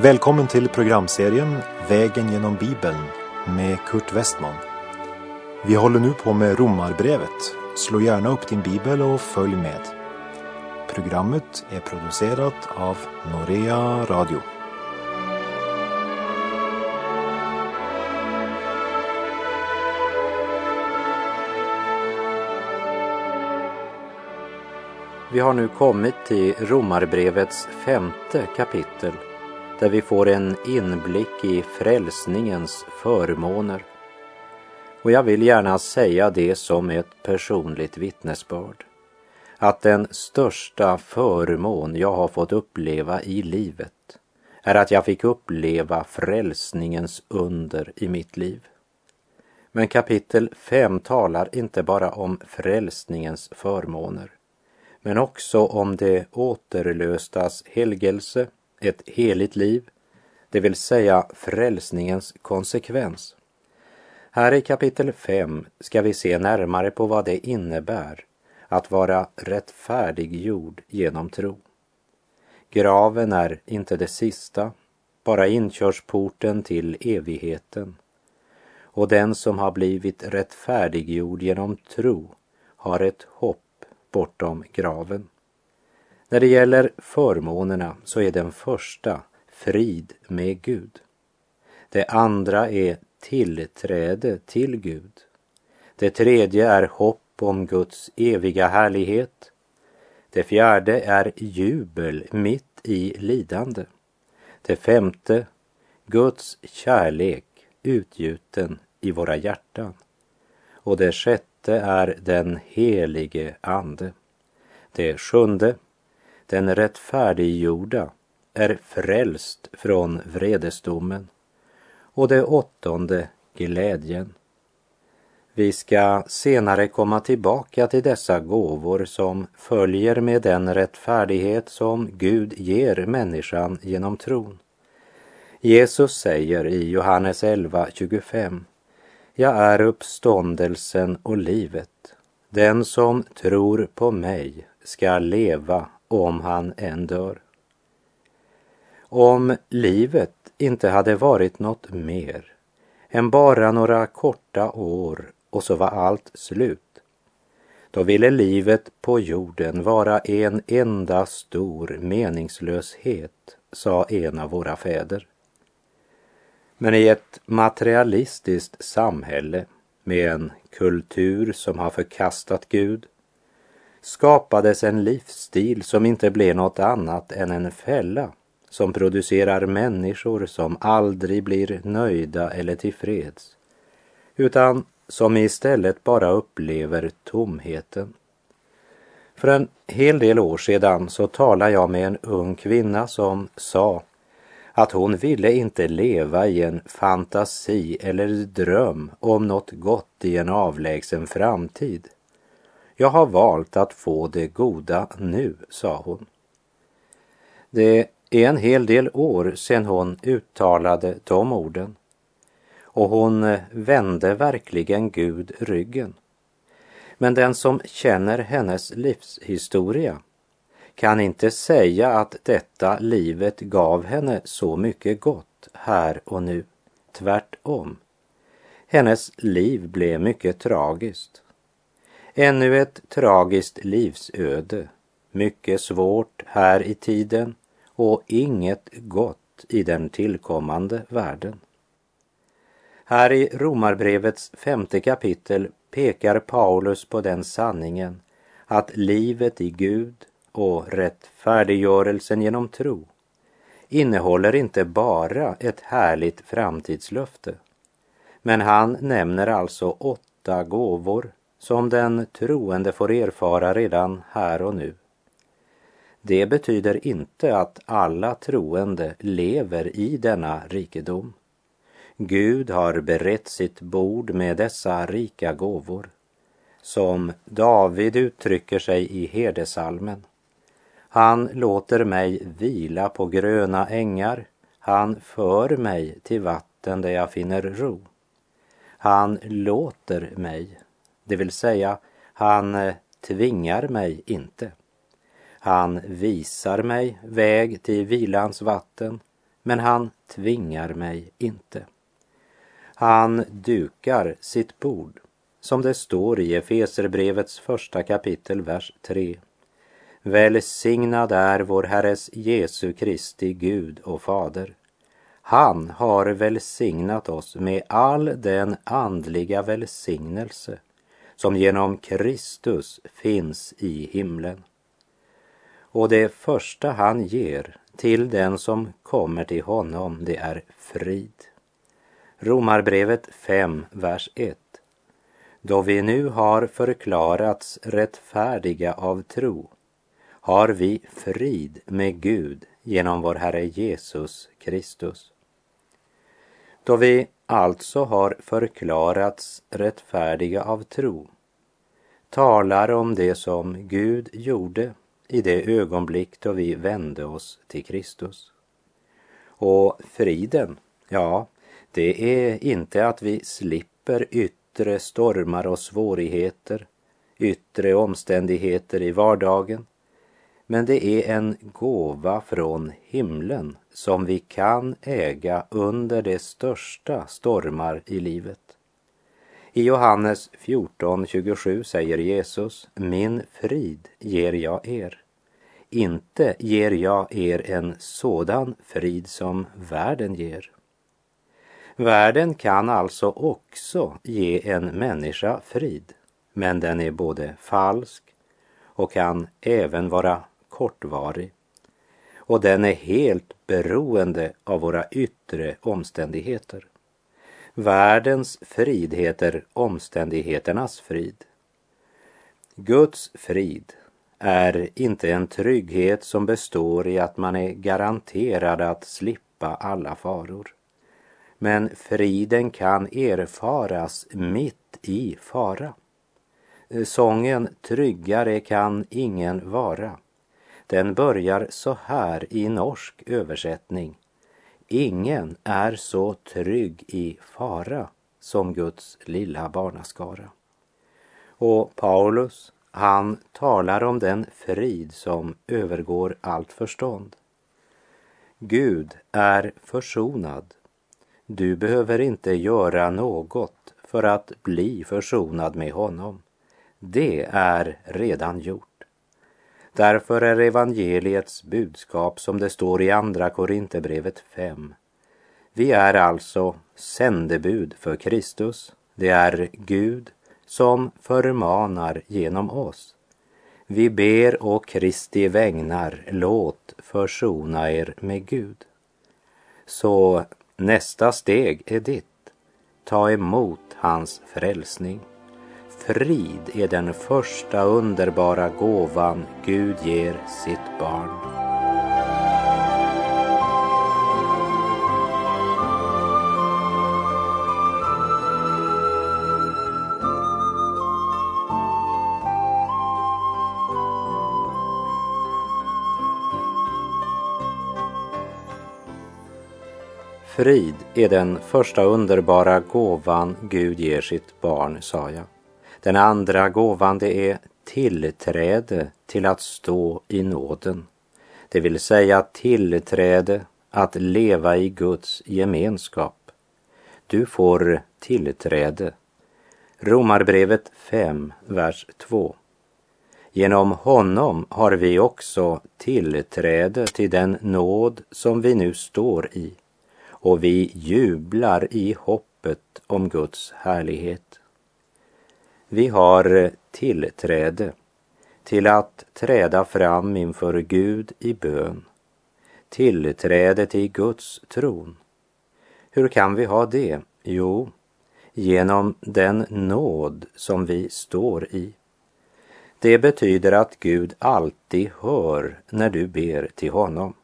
Välkommen till programserien Vägen genom Bibeln med Kurt Westman. Vi håller nu på med Romarbrevet. Slå gärna upp din bibel och följ med. Programmet är producerat av Norea Radio. Vi har nu kommit till Romarbrevets femte kapitel där vi får en inblick i frälsningens förmåner. Och jag vill gärna säga det som ett personligt vittnesbörd. Att den största förmån jag har fått uppleva i livet är att jag fick uppleva frälsningens under i mitt liv. Men kapitel 5 talar inte bara om frälsningens förmåner men också om det återlöstas helgelse, ett heligt liv, det vill säga frälsningens konsekvens. Här i kapitel 5 ska vi se närmare på vad det innebär att vara rättfärdiggjord genom tro. Graven är inte det sista, bara inkörsporten till evigheten. Och den som har blivit rättfärdiggjord genom tro har ett hopp bortom graven. När det gäller förmånerna så är den första frid med Gud. Det andra är tillträde till Gud. Det tredje är hopp om Guds eviga härlighet. Det fjärde är jubel mitt i lidande. Det femte, Guds kärlek utgjuten i våra hjärtan. Och det sjätte är den helige Ande. Det sjunde, den rättfärdiggjorda är frälst från vredesdomen. Och det åttonde, glädjen. Vi ska senare komma tillbaka till dessa gåvor som följer med den rättfärdighet som Gud ger människan genom tron. Jesus säger i Johannes 11.25 Jag är uppståndelsen och livet. Den som tror på mig ska leva om han än dör. Om livet inte hade varit något mer än bara några korta år och så var allt slut, då ville livet på jorden vara en enda stor meningslöshet, sa en av våra fäder. Men i ett materialistiskt samhälle med en kultur som har förkastat Gud skapades en livsstil som inte blev något annat än en fälla som producerar människor som aldrig blir nöjda eller tillfreds utan som istället bara upplever tomheten. För en hel del år sedan så talade jag med en ung kvinna som sa att hon ville inte leva i en fantasi eller dröm om något gott i en avlägsen framtid. Jag har valt att få det goda nu, sa hon. Det är en hel del år sedan hon uttalade de orden och hon eh, vände verkligen Gud ryggen. Men den som känner hennes livshistoria kan inte säga att detta livet gav henne så mycket gott här och nu. Tvärtom. Hennes liv blev mycket tragiskt. Ännu ett tragiskt livsöde, mycket svårt här i tiden och inget gott i den tillkommande världen. Här i Romarbrevets femte kapitel pekar Paulus på den sanningen att livet i Gud och rättfärdiggörelsen genom tro innehåller inte bara ett härligt framtidslöfte. Men han nämner alltså åtta gåvor som den troende får erfara redan här och nu. Det betyder inte att alla troende lever i denna rikedom. Gud har berett sitt bord med dessa rika gåvor. Som David uttrycker sig i herdesalmen. Han låter mig vila på gröna ängar. Han för mig till vatten där jag finner ro. Han låter mig, det vill säga han eh, tvingar mig inte. Han visar mig väg till vilans vatten men han tvingar mig inte. Han dukar sitt bord, som det står i Efeserbrevets första kapitel, vers 3. Välsignad är vår Herres Jesu Kristi Gud och Fader. Han har välsignat oss med all den andliga välsignelse som genom Kristus finns i himlen. Och det första han ger till den som kommer till honom, det är frid. Romarbrevet 5, vers 1. Då vi nu har förklarats rättfärdiga av tro har vi frid med Gud genom vår Herre Jesus Kristus. Då vi alltså har förklarats rättfärdiga av tro talar om det som Gud gjorde i det ögonblick då vi vände oss till Kristus. Och friden, ja, det är inte att vi slipper yttre stormar och svårigheter, yttre omständigheter i vardagen, men det är en gåva från himlen som vi kan äga under de största stormar i livet. I Johannes 14.27 säger Jesus, min frid ger jag er. Inte ger jag er en sådan frid som världen ger. Världen kan alltså också ge en människa frid, men den är både falsk och kan även vara kortvarig. Och den är helt beroende av våra yttre omständigheter. Världens frid heter omständigheternas frid. Guds frid är inte en trygghet som består i att man är garanterad att slippa alla faror. Men friden kan erfaras mitt i fara. Sången Tryggare kan ingen vara. Den börjar så här i norsk översättning. Ingen är så trygg i fara som Guds lilla barnaskara. Och Paulus, han talar om den frid som övergår allt förstånd. Gud är försonad. Du behöver inte göra något för att bli försonad med honom. Det är redan gjort. Därför är evangeliets budskap som det står i Andra Korinthierbrevet 5. Vi är alltså sändebud för Kristus. Det är Gud som förmanar genom oss. Vi ber å Kristi vägnar, låt försona er med Gud. Så nästa steg är ditt. Ta emot hans frälsning. Frid är den första underbara gåvan Gud ger sitt barn. Frid är den första underbara gåvan Gud ger sitt barn, sa jag. Den andra gåvan det är tillträde till att stå i nåden. Det vill säga tillträde att leva i Guds gemenskap. Du får tillträde. Romarbrevet 5, vers 2. Genom honom har vi också tillträde till den nåd som vi nu står i och vi jublar i hoppet om Guds härlighet. Vi har eh, tillträde till att träda fram inför Gud i bön, tillträde till Guds tron. Hur kan vi ha det? Jo, genom den nåd som vi står i. Det betyder att Gud alltid hör när du ber till honom.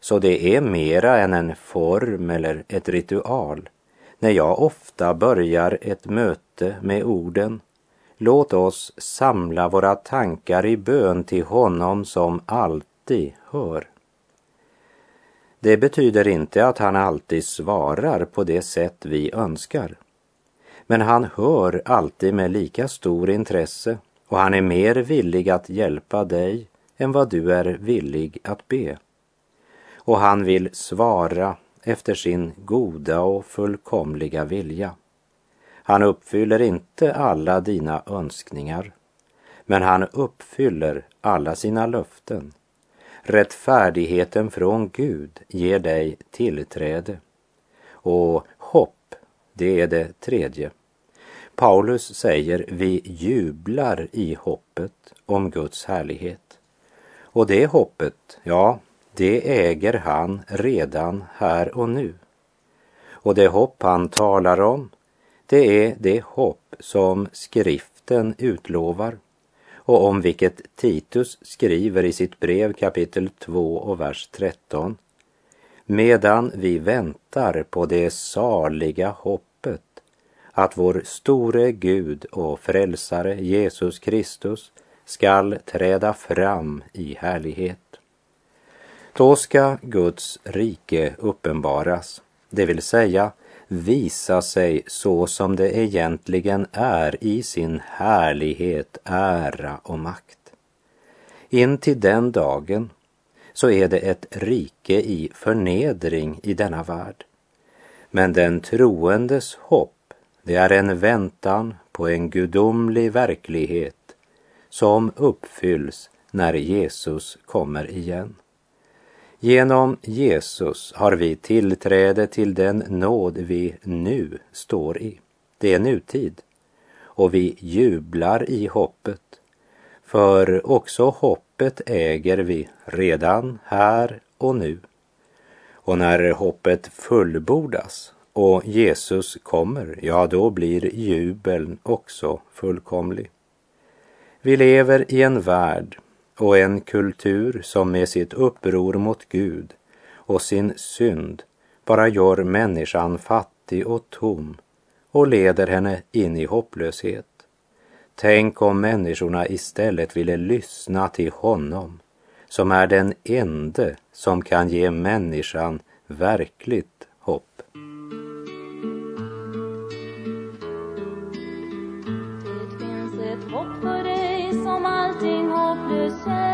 Så det är mera än en form eller ett ritual när jag ofta börjar ett möte med orden Låt oss samla våra tankar i bön till honom som alltid hör. Det betyder inte att han alltid svarar på det sätt vi önskar. Men han hör alltid med lika stor intresse och han är mer villig att hjälpa dig än vad du är villig att be. och han vill svara efter sin goda och fullkomliga vilja. Han uppfyller inte alla dina önskningar, men han uppfyller alla sina löften. Rättfärdigheten från Gud ger dig tillträde. Och hopp, det är det tredje. Paulus säger vi jublar i hoppet om Guds härlighet. Och det hoppet, ja, det äger han redan här och nu. Och det hopp han talar om, det är det hopp som skriften utlovar och om vilket Titus skriver i sitt brev kapitel 2 och vers 13. Medan vi väntar på det saliga hoppet att vår store Gud och frälsare Jesus Kristus skall träda fram i härlighet. Då ska Guds rike uppenbaras, det vill säga visa sig så som det egentligen är i sin härlighet, ära och makt. In till den dagen så är det ett rike i förnedring i denna värld. Men den troendes hopp, det är en väntan på en gudomlig verklighet som uppfylls när Jesus kommer igen. Genom Jesus har vi tillträde till den nåd vi nu står i. Det är nutid. Och vi jublar i hoppet. För också hoppet äger vi redan här och nu. Och när hoppet fullbordas och Jesus kommer, ja då blir jubeln också fullkomlig. Vi lever i en värld och en kultur som med sitt uppror mot Gud och sin synd bara gör människan fattig och tom och leder henne in i hopplöshet. Tänk om människorna istället ville lyssna till honom som är den ende som kan ge människan verkligt hopp. Det finns ett hopp för dig som the.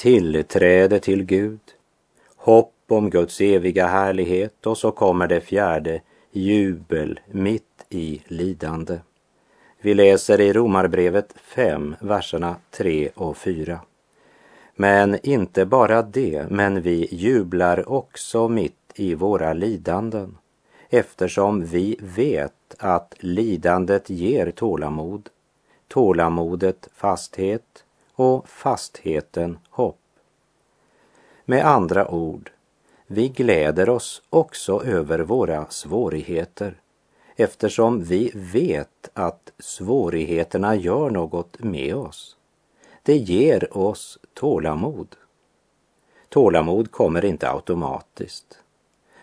tillträde till Gud, hopp om Guds eviga härlighet och så kommer det fjärde, jubel mitt i lidande. Vi läser i Romarbrevet 5, verserna 3 och 4. Men inte bara det, men vi jublar också mitt i våra lidanden eftersom vi vet att lidandet ger tålamod, tålamodet fasthet och fastheten hopp. Med andra ord, vi gläder oss också över våra svårigheter eftersom vi vet att svårigheterna gör något med oss. Det ger oss tålamod. Tålamod kommer inte automatiskt.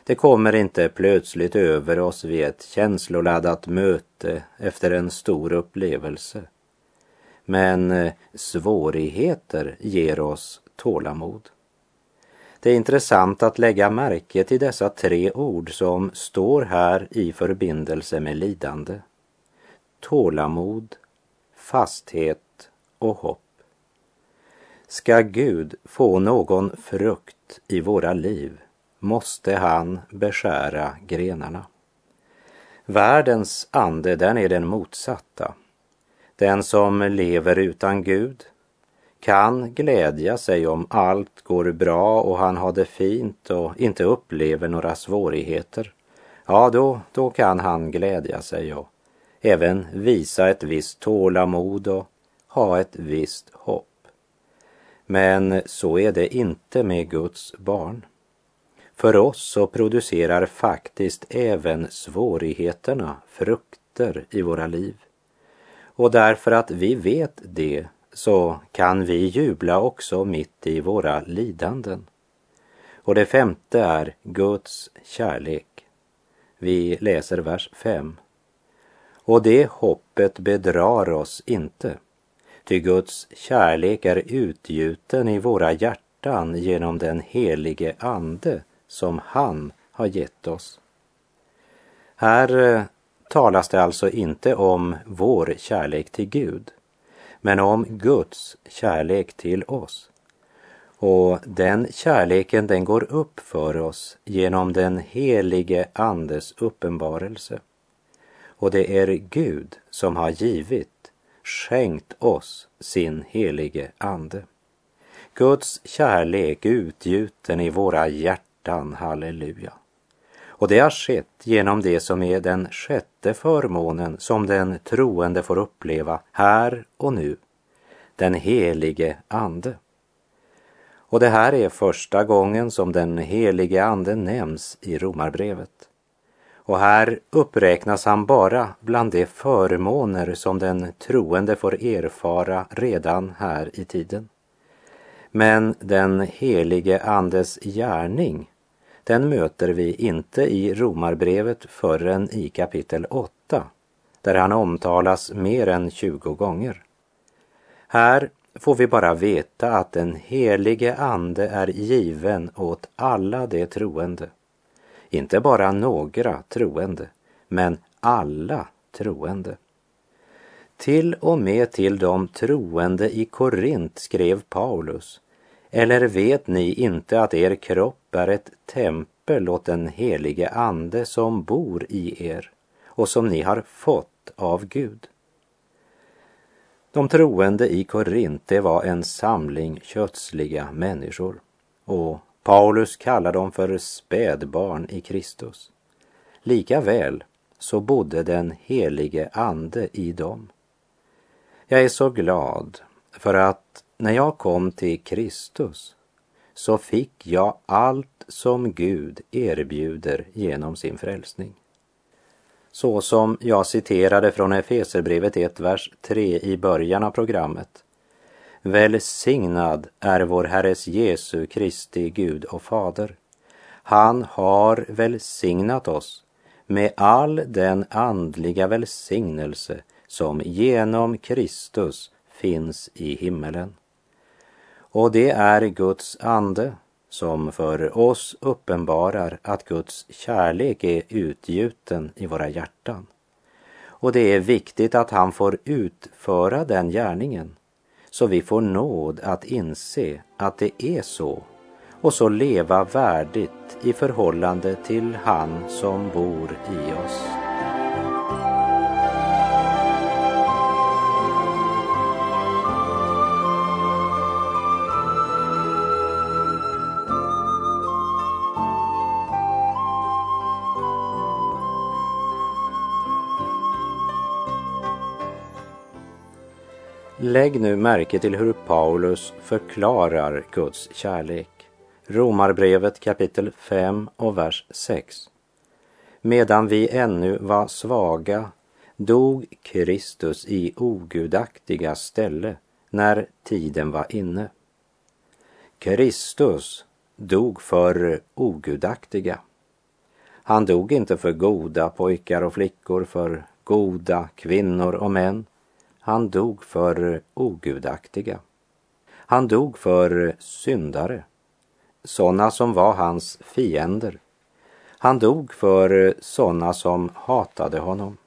Det kommer inte plötsligt över oss vid ett känsloladdat möte efter en stor upplevelse. Men eh, svårigheter ger oss tålamod. Det är intressant att lägga märke till dessa tre ord som står här i förbindelse med lidande. Tålamod, fasthet och hopp. Ska Gud få någon frukt i våra liv måste han beskära grenarna. Världens ande, den är den motsatta. Den som lever utan Gud kan glädja sig om allt går bra och han har det fint och inte upplever några svårigheter. Ja, då, då kan han glädja sig och även visa ett visst tålamod och ha ett visst hopp. Men så är det inte med Guds barn. För oss så producerar faktiskt även svårigheterna frukter i våra liv. Och därför att vi vet det så kan vi jubla också mitt i våra lidanden. Och det femte är Guds kärlek. Vi läser vers 5. Och det hoppet bedrar oss inte, ty Guds kärlek är utgjuten i våra hjärtan genom den helige Ande som han har gett oss. Här eh, talas det alltså inte om vår kärlek till Gud, men om Guds kärlek till oss. Och den kärleken den går upp för oss genom den helige Andes uppenbarelse. Och det är Gud som har givit, skänkt oss sin helige Ande. Guds kärlek utgjuten i våra hjärtan, halleluja. Och det har skett genom det som är den sjätte förmånen som den troende får uppleva här och nu, den helige Ande. Och det här är första gången som den helige Ande nämns i Romarbrevet. Och här uppräknas han bara bland de förmåner som den troende får erfara redan här i tiden. Men den helige Andes gärning den möter vi inte i Romarbrevet förrän i kapitel 8, där han omtalas mer än 20 gånger. Här får vi bara veta att den helige Ande är given åt alla de troende. Inte bara några troende, men alla troende. Till och med till de troende i Korint skrev Paulus eller vet ni inte att er kropp är ett tempel åt den helige Ande som bor i er och som ni har fått av Gud? De troende i Korinte var en samling kötsliga människor och Paulus kallar dem för spädbarn i Kristus. Likaväl så bodde den helige Ande i dem. Jag är så glad för att när jag kom till Kristus så fick jag allt som Gud erbjuder genom sin frälsning. Så som jag citerade från Efeserbrevet 1, vers 3 i början av programmet. Välsignad är vår Herres Jesu Kristi Gud och Fader. Han har välsignat oss med all den andliga välsignelse som genom Kristus finns i himmelen. Och det är Guds ande som för oss uppenbarar att Guds kärlek är utgjuten i våra hjärtan. Och det är viktigt att han får utföra den gärningen så vi får nåd att inse att det är så och så leva värdigt i förhållande till han som bor i oss. Lägg nu märke till hur Paulus förklarar Guds kärlek. Romarbrevet kapitel 5 och vers 6. Medan vi ännu var svaga dog Kristus i ogudaktiga ställe när tiden var inne. Kristus dog för ogudaktiga. Han dog inte för goda pojkar och flickor, för goda kvinnor och män han dog för ogudaktiga. Han dog för syndare, sådana som var hans fiender. Han dog för sådana som hatade honom.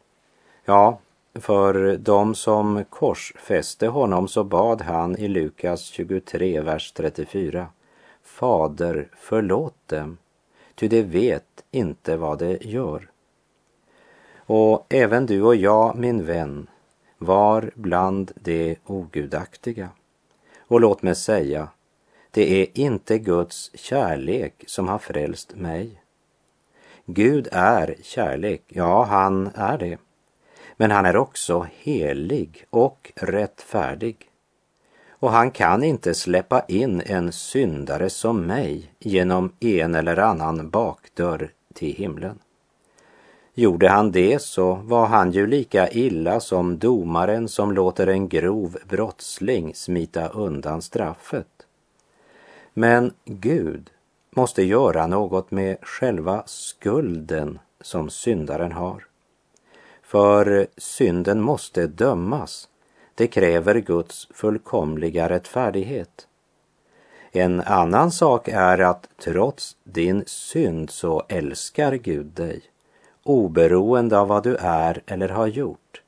Ja, för de som korsfäste honom så bad han i Lukas 23, vers 34. Fader, förlåt dem, ty de vet inte vad de gör. Och även du och jag, min vän, var bland de ogudaktiga. Och låt mig säga, det är inte Guds kärlek som har frälst mig. Gud är kärlek, ja, han är det. Men han är också helig och rättfärdig. Och han kan inte släppa in en syndare som mig genom en eller annan bakdörr till himlen. Gjorde han det så var han ju lika illa som domaren som låter en grov brottsling smita undan straffet. Men Gud måste göra något med själva skulden som syndaren har. För synden måste dömas. Det kräver Guds fullkomliga rättfärdighet. En annan sak är att trots din synd så älskar Gud dig, oberoende av vad du är eller har gjort.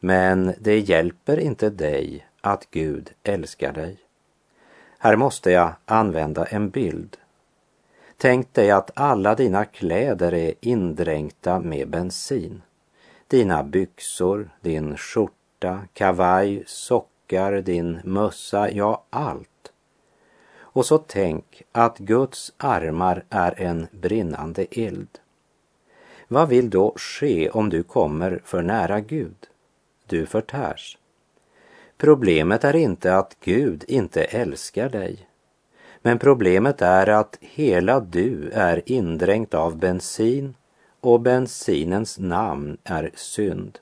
Men det hjälper inte dig att Gud älskar dig. Här måste jag använda en bild. Tänk dig att alla dina kläder är indränkta med bensin. Dina byxor, din skjorta, kavaj, sockar, din mössa, ja allt. Och så tänk att Guds armar är en brinnande eld. Vad vill då ske om du kommer för nära Gud? Du förtärs. Problemet är inte att Gud inte älskar dig. Men problemet är att hela du är indränkt av bensin och bensinens namn är synd.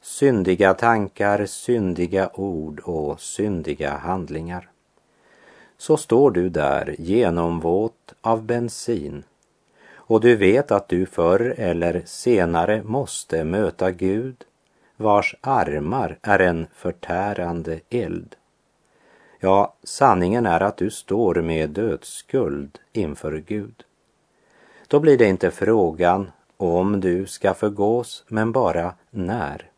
Syndiga tankar, syndiga ord och syndiga handlingar. Så står du där genomvåt av bensin och du vet att du förr eller senare måste möta Gud vars armar är en förtärande eld. Ja, sanningen är att du står med dödsskuld inför Gud. Då blir det inte frågan om du ska förgås, men bara när.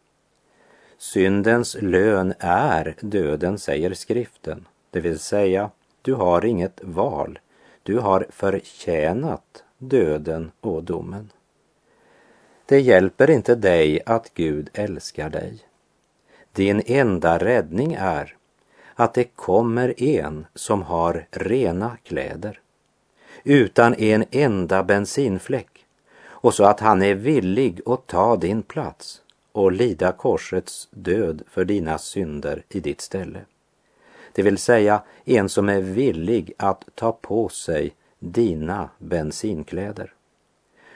Syndens lön är döden, säger skriften. Det vill säga, du har inget val. Du har förtjänat döden och domen. Det hjälper inte dig att Gud älskar dig. Din enda räddning är att det kommer en som har rena kläder utan en enda bensinfläck och så att han är villig att ta din plats och lida korsets död för dina synder i ditt ställe. Det vill säga en som är villig att ta på sig dina bensinkläder.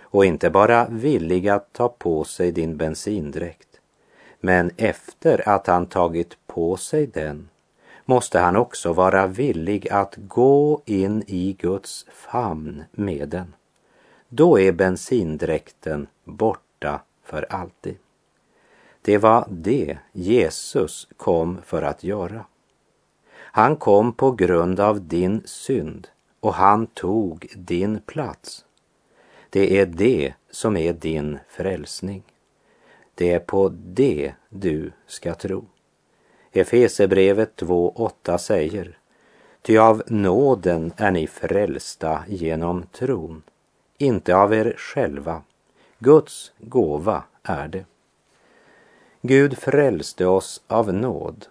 Och inte bara villig att ta på sig din bensindräkt, men efter att han tagit på sig den måste han också vara villig att gå in i Guds famn med den. Då är bensindräkten borta för alltid. Det var det Jesus kom för att göra. Han kom på grund av din synd och han tog din plats. Det är det som är din frälsning. Det är på det du ska tro. Efesebrevet 2.8 säger Ty av nåden är ni frälsta genom tron, inte av er själva. Guds gåva är det. Gud frälste oss av nåd.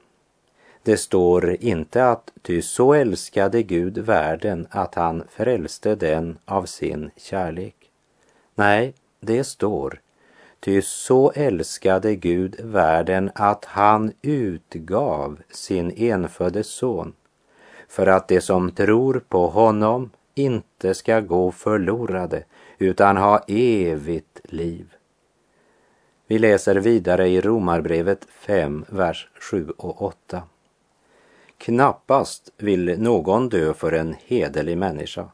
Det står inte att ty så älskade Gud världen att han frälste den av sin kärlek. Nej, det står Ty så älskade Gud världen att han utgav sin enfödde son för att de som tror på honom inte ska gå förlorade utan ha evigt liv. Vi läser vidare i Romarbrevet 5, vers 7 och 8. Knappast vill någon dö för en hederlig människa.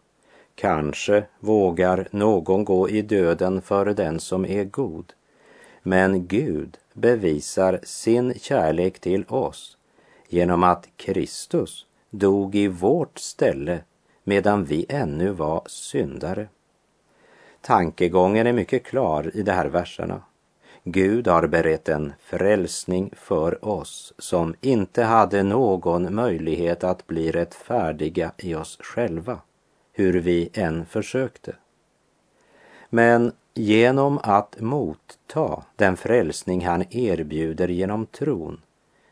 Kanske vågar någon gå i döden för den som är god. Men Gud bevisar sin kärlek till oss genom att Kristus dog i vårt ställe medan vi ännu var syndare. Tankegången är mycket klar i de här verserna. Gud har berett en frälsning för oss som inte hade någon möjlighet att bli rättfärdiga i oss själva, hur vi än försökte. Men genom att motta den frälsning han erbjuder genom tron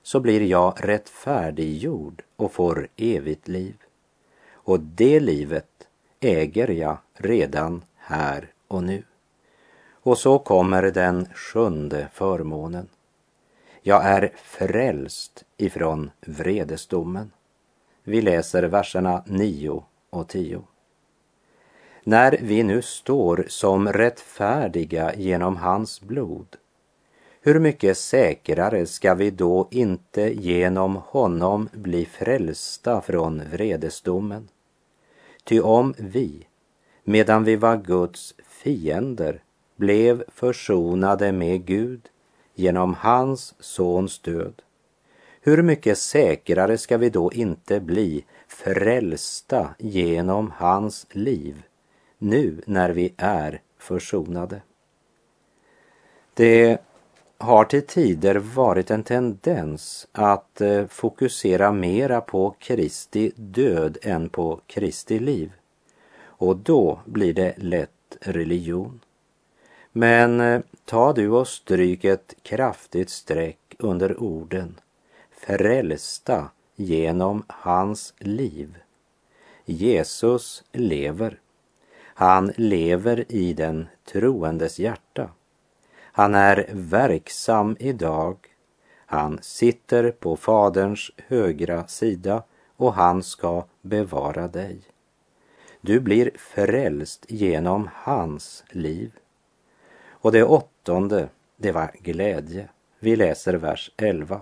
så blir jag rättfärdiggjord och får evigt liv. Och det livet äger jag redan här och nu. Och så kommer den sjunde förmånen. Jag är frälst ifrån vredesdomen. Vi läser verserna 9 och 10. När vi nu står som rättfärdiga genom hans blod, hur mycket säkrare ska vi då inte genom honom bli frälsta från vredesdomen? Ty om vi, medan vi var Guds fiender, blev försonade med Gud genom hans sons död, hur mycket säkrare ska vi då inte bli frälsta genom hans liv nu när vi är försonade? Det har till tider varit en tendens att eh, fokusera mera på Kristi död än på Kristi liv. Och då blir det lätt religion. Men eh, ta du och stryk ett kraftigt streck under orden frälsta genom hans liv. Jesus lever. Han lever i den troendes hjärta. Han är verksam idag. Han sitter på Faderns högra sida och han ska bevara dig. Du blir frälst genom hans liv. Och det åttonde, det var glädje. Vi läser vers 11.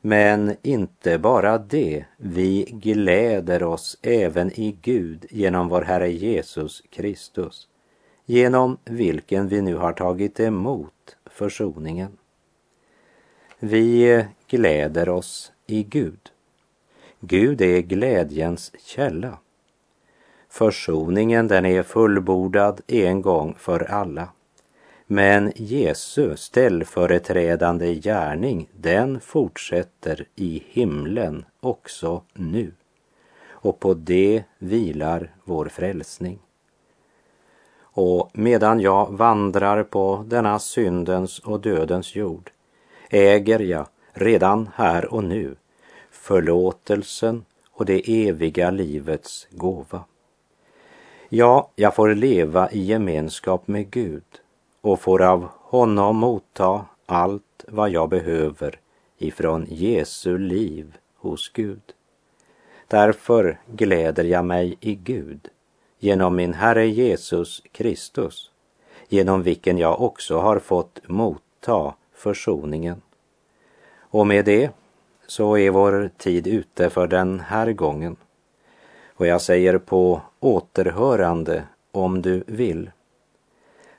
Men inte bara det, vi gläder oss även i Gud genom vår Herre Jesus Kristus, genom vilken vi nu har tagit emot försoningen. Vi gläder oss i Gud. Gud är glädjens källa. Försoningen den är fullbordad en gång för alla. Men Jesu ställföreträdande gärning, den fortsätter i himlen också nu. Och på det vilar vår frälsning. Och medan jag vandrar på denna syndens och dödens jord äger jag redan här och nu förlåtelsen och det eviga livets gåva. Ja, jag får leva i gemenskap med Gud och får av honom motta allt vad jag behöver ifrån Jesu liv hos Gud. Därför gläder jag mig i Gud genom min Herre Jesus Kristus, genom vilken jag också har fått motta försoningen. Och med det så är vår tid ute för den här gången. Och jag säger på återhörande om du vill.